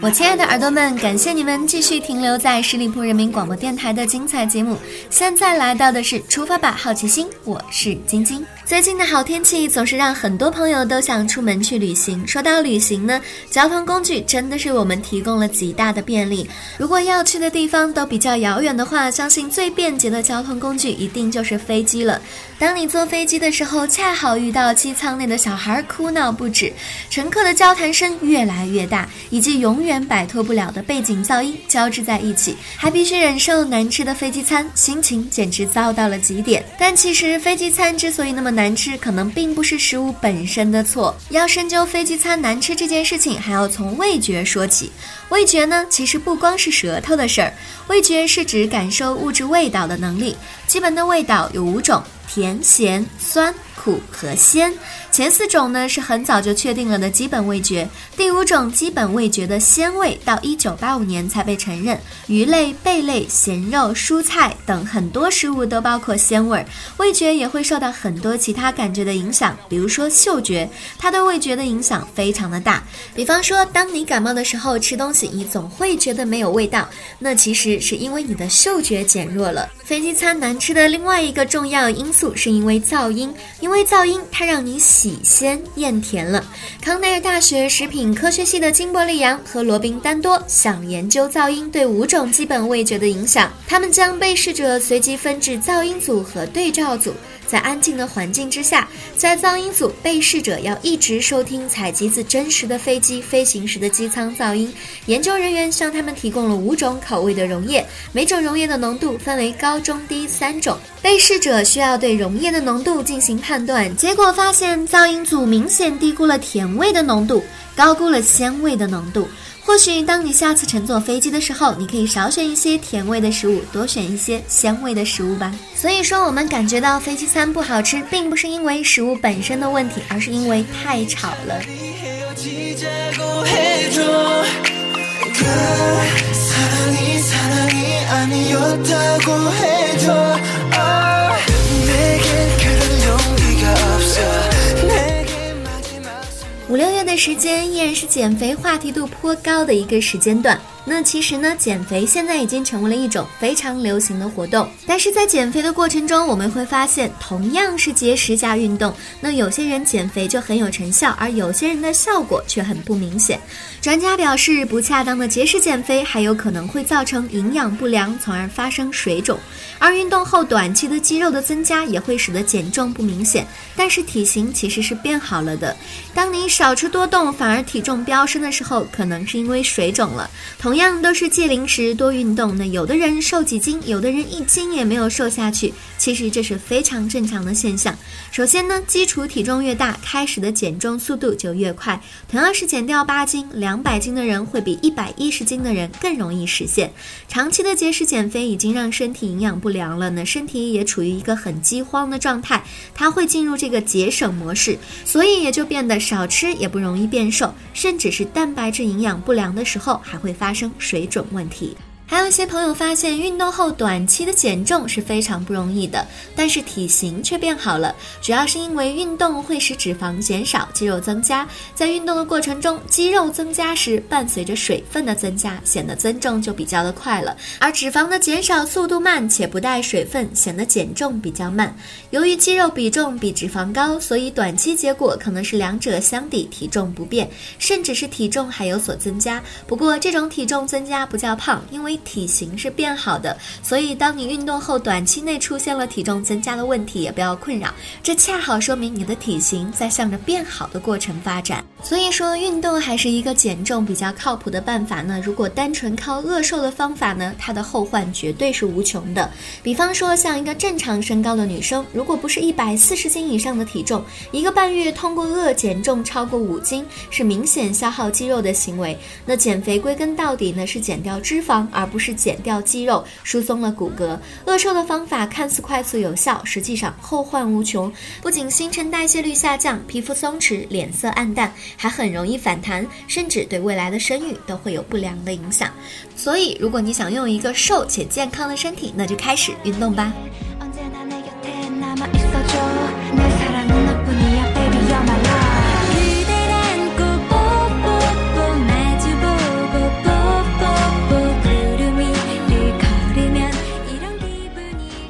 我亲爱的耳朵们，感谢你们继续停留在十里铺人民广播电台的精彩节目。现在来到的是出发吧，好奇心，我是晶晶。最近的好天气总是让很多朋友都想出门去旅行。说到旅行呢，交通工具真的是我们提供了极大的便利。如果要去的地方都比较遥远的话，相信最便捷的交通工具一定就是飞机了。当你坐飞机的时候，恰好遇到机舱内的小孩哭闹不止，乘客的交谈声越来越大，以及永远摆脱不了的背景噪音交织在一起，还必须忍受难吃的飞机餐，心情简直糟到了极点。但其实飞机餐之所以那么难吃，可能并不是食物本身的错。要深究飞机餐难吃这件事情，还要从味觉说起。味觉呢，其实不光是舌头的事儿，味觉是指感受物质味道的能力。基本的味道有五种：甜、咸、酸。苦和鲜，前四种呢是很早就确定了的基本味觉，第五种基本味觉的鲜味到一九八五年才被承认。鱼类、贝类、咸肉、蔬菜等很多食物都包括鲜味儿。味觉也会受到很多其他感觉的影响，比如说嗅觉，它对味觉的影响非常的大。比方说，当你感冒的时候吃东西，你总会觉得没有味道，那其实是因为你的嗅觉减弱了。飞机餐难吃的另外一个重要因素是因为噪音。因为噪音，它让你喜鲜厌甜了。康奈尔大学食品科学系的金伯利杨和罗宾丹多想研究噪音对五种基本味觉的影响。他们将被试者随机分至噪音组和对照组。在安静的环境之下，在噪音组，被试者要一直收听采集自真实的飞机飞行时的机舱噪音。研究人员向他们提供了五种口味的溶液，每种溶液的浓度分为高、中、低三种。被试者需要对溶液的浓度进行判断，结果发现噪音组明显低估了甜味的浓度，高估了鲜味的浓度。或许当你下次乘坐飞机的时候，你可以少选一些甜味的食物，多选一些鲜味的食物吧。所以说，我们感觉到飞机餐不好吃，并不是因为食物本身的问题，而是因为太吵了。时间依然是减肥话题度颇高的一个时间段。那其实呢，减肥现在已经成为了一种非常流行的活动。但是在减肥的过程中，我们会发现，同样是节食加运动，那有些人减肥就很有成效，而有些人的效果却很不明显。专家表示，不恰当的节食减肥还有可能会造成营养不良，从而发生水肿。而运动后短期的肌肉的增加也会使得减重不明显，但是体型其实是变好了的。当你少吃多动，反而体重飙升的时候，可能是因为水肿了。同一样都是戒零食多运动，那有的人瘦几斤，有的人一斤也没有瘦下去，其实这是非常正常的现象。首先呢，基础体重越大，开始的减重速度就越快。同样是减掉八斤、两百斤的人，会比一百一十斤的人更容易实现。长期的节食减肥已经让身体营养不良了，那身体也处于一个很饥荒的状态，它会进入这个节省模式，所以也就变得少吃也不容易变瘦，甚至是蛋白质营养不良的时候还会发生。水准问题。还有一些朋友发现，运动后短期的减重是非常不容易的，但是体型却变好了，主要是因为运动会使脂肪减少，肌肉增加。在运动的过程中，肌肉增加时伴随着水分的增加，显得增重就比较的快了。而脂肪的减少速度慢且不带水分，显得减重比较慢。由于肌肉比重比脂肪高，所以短期结果可能是两者相抵，体重不变，甚至是体重还有所增加。不过这种体重增加不叫胖，因为体型是变好的，所以当你运动后短期内出现了体重增加的问题，也不要困扰，这恰好说明你的体型在向着变好的过程发展。所以说，运动还是一个减重比较靠谱的办法呢。如果单纯靠饿瘦的方法呢，它的后患绝对是无穷的。比方说，像一个正常身高的女生，如果不是一百四十斤以上的体重，一个半月通过饿减重超过五斤，是明显消耗肌肉的行为。那减肥归根到底呢，是减掉脂肪而。不是减掉肌肉、疏松了骨骼。饿瘦的方法看似快速有效，实际上后患无穷。不仅新陈代谢率下降，皮肤松弛，脸色暗淡，还很容易反弹，甚至对未来的生育都会有不良的影响。所以，如果你想拥有一个瘦且健康的身体，那就开始运动吧。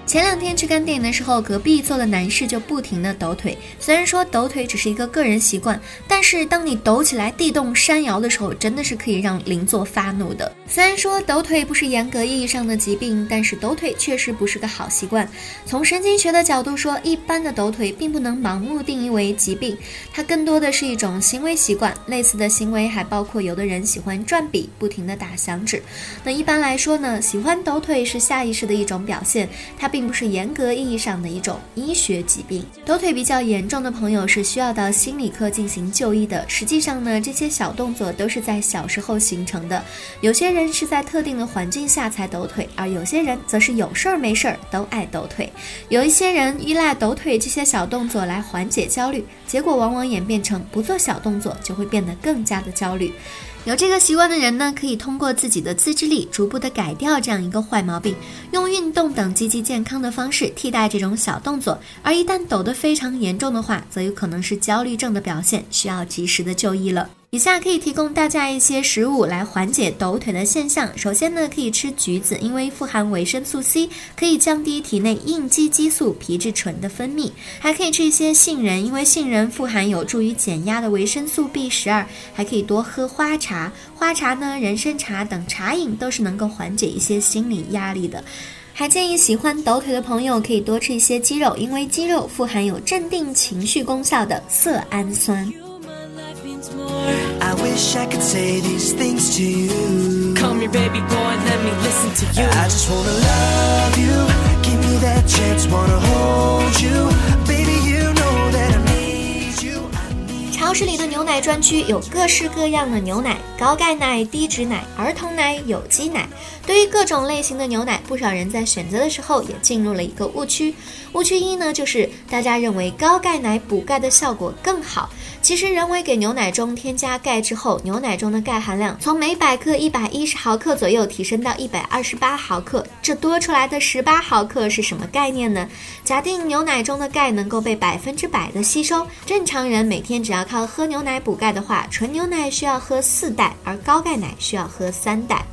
前两天去看电影的时候，隔壁坐的男士就不停的抖腿。虽然说抖腿只是一个个人习惯，但是当你抖起来地动山摇的时候，真的是可以让邻座发怒的。虽然说抖腿不是严格意义上的疾病，但是抖腿确实不是个好习惯。从神经学的角度说，一般的抖腿并不能盲目定义为疾病，它更多的是一种行为习惯。类似的行为还包括有的人喜欢转笔，不停地打响指。那一般来说呢，喜欢抖腿是下意识的一种表现，它。并不是严格意义上的一种医学疾病。抖腿比较严重的朋友是需要到心理科进行就医的。实际上呢，这些小动作都是在小时候形成的。有些人人是在特定的环境下才抖腿，而有些人则是有事儿没事儿都爱抖腿。有一些人依赖抖腿这些小动作来缓解焦虑，结果往往演变成不做小动作就会变得更加的焦虑。有这个习惯的人呢，可以通过自己的自制力，逐步的改掉这样一个坏毛病，用运动等积极健康的方式替代这种小动作。而一旦抖得非常严重的话，则有可能是焦虑症的表现，需要及时的就医了。以下可以提供大家一些食物来缓解抖腿的现象。首先呢，可以吃橘子，因为富含维生素 C，可以降低体内应激激素皮质醇的分泌。还可以吃一些杏仁，因为杏仁富含有助于减压的维生素 B 十二。还可以多喝花茶，花茶呢、人参茶等茶饮都是能够缓解一些心理压力的。还建议喜欢抖腿的朋友可以多吃一些鸡肉，因为鸡肉富含有镇定情绪功效的色氨酸。I wish I could say these things to you. Come here, baby boy, let me listen to you. I just wanna love you. Give me that chance, wanna hold you. Baby, you know that I need you. I need 超市里的牛奶专区有各式各样的牛奶，高钙奶、低脂奶、儿童奶、有机奶。对于各种类型的牛奶，不少人在选择的时候也进入了一个误区。误区一呢，就是大家认为高钙奶补钙的效果更好。其实，人为给牛奶中添加钙之后，牛奶中的钙含量从每百克一百一十毫克左右提升到一百二十八毫克。这多出来的十八毫克是什么概念呢？假定牛奶中的钙能够被百分之百的吸收，正常人每天只要靠喝牛奶补钙的话，纯牛奶需要喝四袋，而高钙奶需要喝三袋。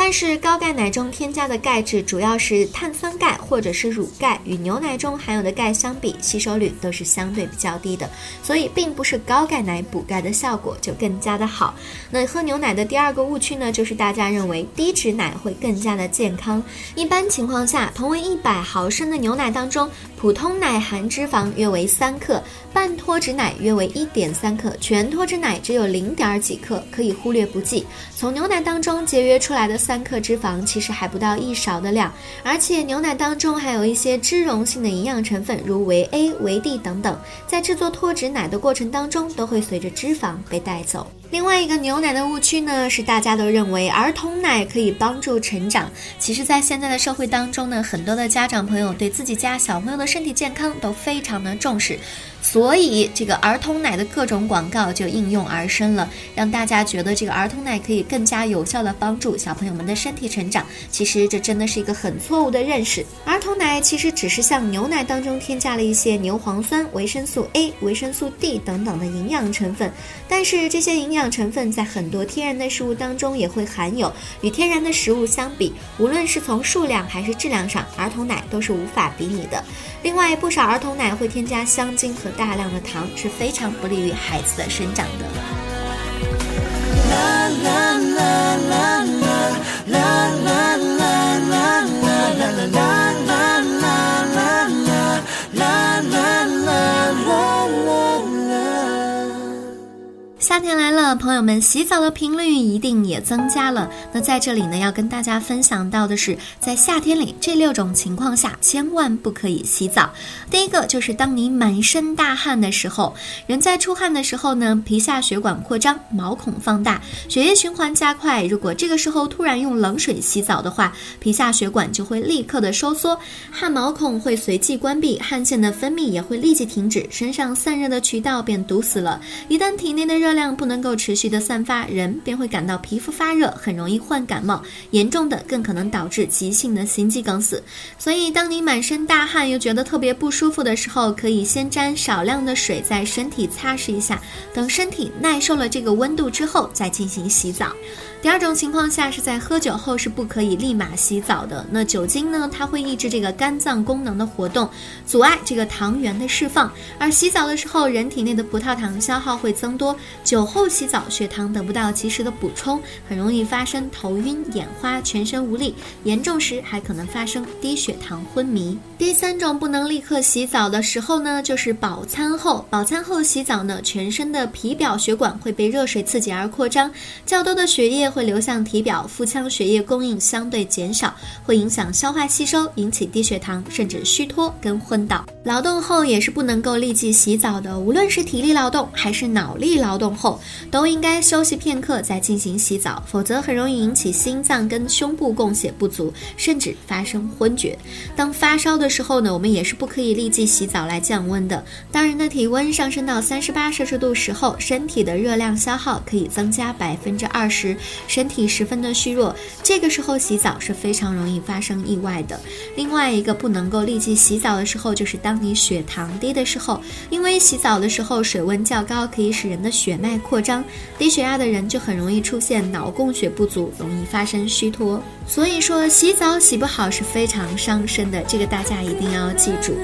但是高钙奶中添加的钙质主要是碳酸钙或者是乳钙，与牛奶中含有的钙相比，吸收率都是相对比较低的，所以并不是高钙奶补钙的效果就更加的好。那喝牛奶的第二个误区呢，就是大家认为低脂奶会更加的健康。一般情况下，同为一百毫升的牛奶当中，普通奶含脂肪约为三克，半脱脂奶约为一点三克，全脱脂奶只有零点几克，可以忽略不计。从牛奶当中节约出来的。三克脂肪其实还不到一勺的量，而且牛奶当中还有一些脂溶性的营养成分，如维 A、维 D 等等，在制作脱脂奶的过程当中，都会随着脂肪被带走。另外一个牛奶的误区呢，是大家都认为儿童奶可以帮助成长。其实，在现在的社会当中呢，很多的家长朋友对自己家小朋友的身体健康都非常的重视，所以这个儿童奶的各种广告就应运而生了，让大家觉得这个儿童奶可以更加有效的帮助小朋友们的身体成长。其实这真的是一个很错误的认识。儿童奶其实只是像牛奶当中添加了一些牛磺酸、维生素 A、维生素 D 等等的营养成分，但是这些营养。营养成分在很多天然的食物当中也会含有，与天然的食物相比，无论是从数量还是质量上，儿童奶都是无法比拟的。另外，不少儿童奶会添加香精和大量的糖，是非常不利于孩子的生长的。夏天来了。朋友们洗澡的频率一定也增加了。那在这里呢，要跟大家分享到的是，在夏天里这六种情况下千万不可以洗澡。第一个就是当你满身大汗的时候，人在出汗的时候呢，皮下血管扩张，毛孔放大，血液循环加快。如果这个时候突然用冷水洗澡的话，皮下血管就会立刻的收缩，汗毛孔会随即关闭，汗腺的分泌也会立即停止，身上散热的渠道便堵死了。一旦体内的热量不能够持续的散发，人便会感到皮肤发热，很容易患感冒，严重的更可能导致急性的心肌梗死。所以，当你满身大汗又觉得特别不舒服的时候，可以先沾少量的水在身体擦拭一下，等身体耐受了这个温度之后再进行洗澡。第二种情况下是在喝酒后是不可以立马洗澡的。那酒精呢，它会抑制这个肝脏功能的活动，阻碍这个糖原的释放。而洗澡的时候，人体内的葡萄糖消耗会增多，酒酒后洗澡，血糖得不到及时的补充，很容易发生头晕、眼花、全身无力，严重时还可能发生低血糖、昏迷。第三种不能立刻洗澡的时候呢，就是饱餐后。饱餐后洗澡呢，全身的皮表血管会被热水刺激而扩张，较多的血液。会流向体表，腹腔血液供应相对减少，会影响消化吸收，引起低血糖，甚至虚脱跟昏倒。劳动后也是不能够立即洗澡的，无论是体力劳动还是脑力劳动后，都应该休息片刻再进行洗澡，否则很容易引起心脏跟胸部供血不足，甚至发生昏厥。当发烧的时候呢，我们也是不可以立即洗澡来降温的。当人的体温上升到三十八摄氏度时候，身体的热量消耗可以增加百分之二十。身体十分的虚弱，这个时候洗澡是非常容易发生意外的。另外一个不能够立即洗澡的时候，就是当你血糖低的时候，因为洗澡的时候水温较高，可以使人的血脉扩张，低血压的人就很容易出现脑供血不足，容易发生虚脱。所以说洗澡洗不好是非常伤身的，这个大家一定要记住。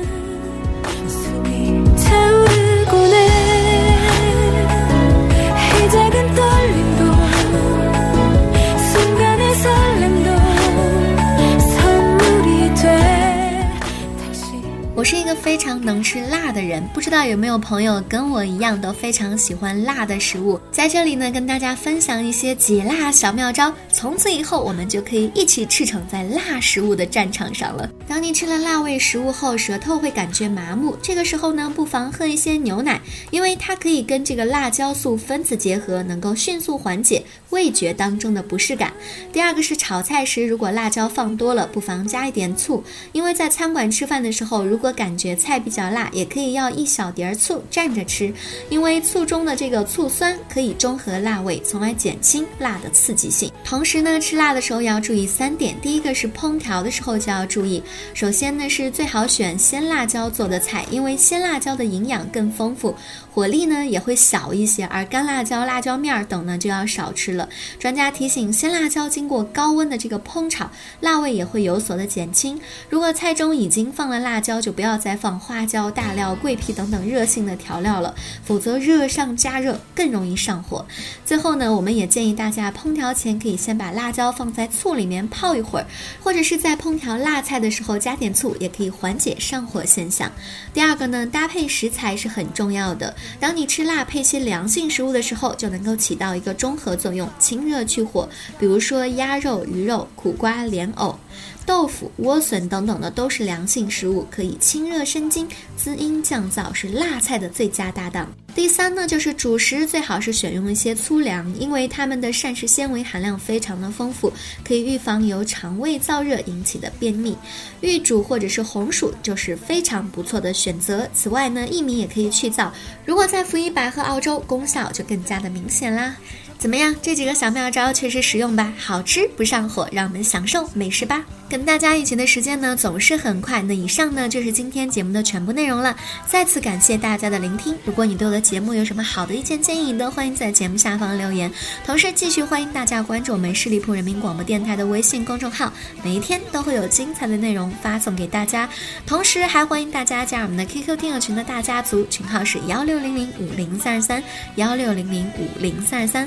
我是一个非常能吃辣的人，不知道有没有朋友跟我一样都非常喜欢辣的食物。在这里呢，跟大家分享一些解辣小妙招，从此以后我们就可以一起驰骋在辣食物的战场上了。当你吃了辣味食物后，舌头会感觉麻木，这个时候呢，不妨喝一些牛奶，因为它可以跟这个辣椒素分子结合，能够迅速缓解味觉当中的不适感。第二个是炒菜时，如果辣椒放多了，不妨加一点醋，因为在餐馆吃饭的时候，如果感觉菜比较辣，也可以要一小碟儿醋蘸着吃，因为醋中的这个醋酸可以中和辣味，从而减轻辣的刺激性。同时呢，吃辣的时候也要注意三点：第一个是烹调的时候就要注意，首先呢是最好选鲜辣椒做的菜，因为鲜辣椒的营养更丰富，火力呢也会小一些，而干辣椒、辣椒面等呢就要少吃了。专家提醒，鲜辣椒经过高温的这个烹炒，辣味也会有所的减轻。如果菜中已经放了辣椒，就不要不要再放花椒、大料、桂皮等等热性的调料了，否则热上加热更容易上火。最后呢，我们也建议大家烹调前可以先把辣椒放在醋里面泡一会儿，或者是在烹调辣菜的时候加点醋，也可以缓解上火现象。第二个呢，搭配食材是很重要的。当你吃辣配些凉性食物的时候，就能够起到一个中和作用，清热去火。比如说鸭肉、鱼肉、苦瓜、莲藕。豆腐、莴笋等等的都是凉性食物，可以清清热生津、滋阴降燥，是辣菜的最佳搭档。第三呢，就是主食最好是选用一些粗粮，因为它们的膳食纤维含量非常的丰富，可以预防由肠胃燥热引起的便秘。玉煮或者是红薯就是非常不错的选择。此外呢，薏米也可以去燥，如果再辅以百合、澳洲，功效就更加的明显啦。怎么样？这几个小妙招确实实用吧？好吃不上火，让我们享受美食吧！跟大家一起的时间呢总是很快。那以上呢就是今天节目的全部内容了。再次感谢大家的聆听。如果你对我的节目有什么好的意见建议，都欢迎在节目下方留言。同时，继续欢迎大家关注我们十里铺人民广播电台的微信公众号，每一天都会有精彩的内容发送给大家。同时，还欢迎大家加入我们的 QQ 听友群的大家族，群号是幺六零零五零三二三幺六零零五零三二三。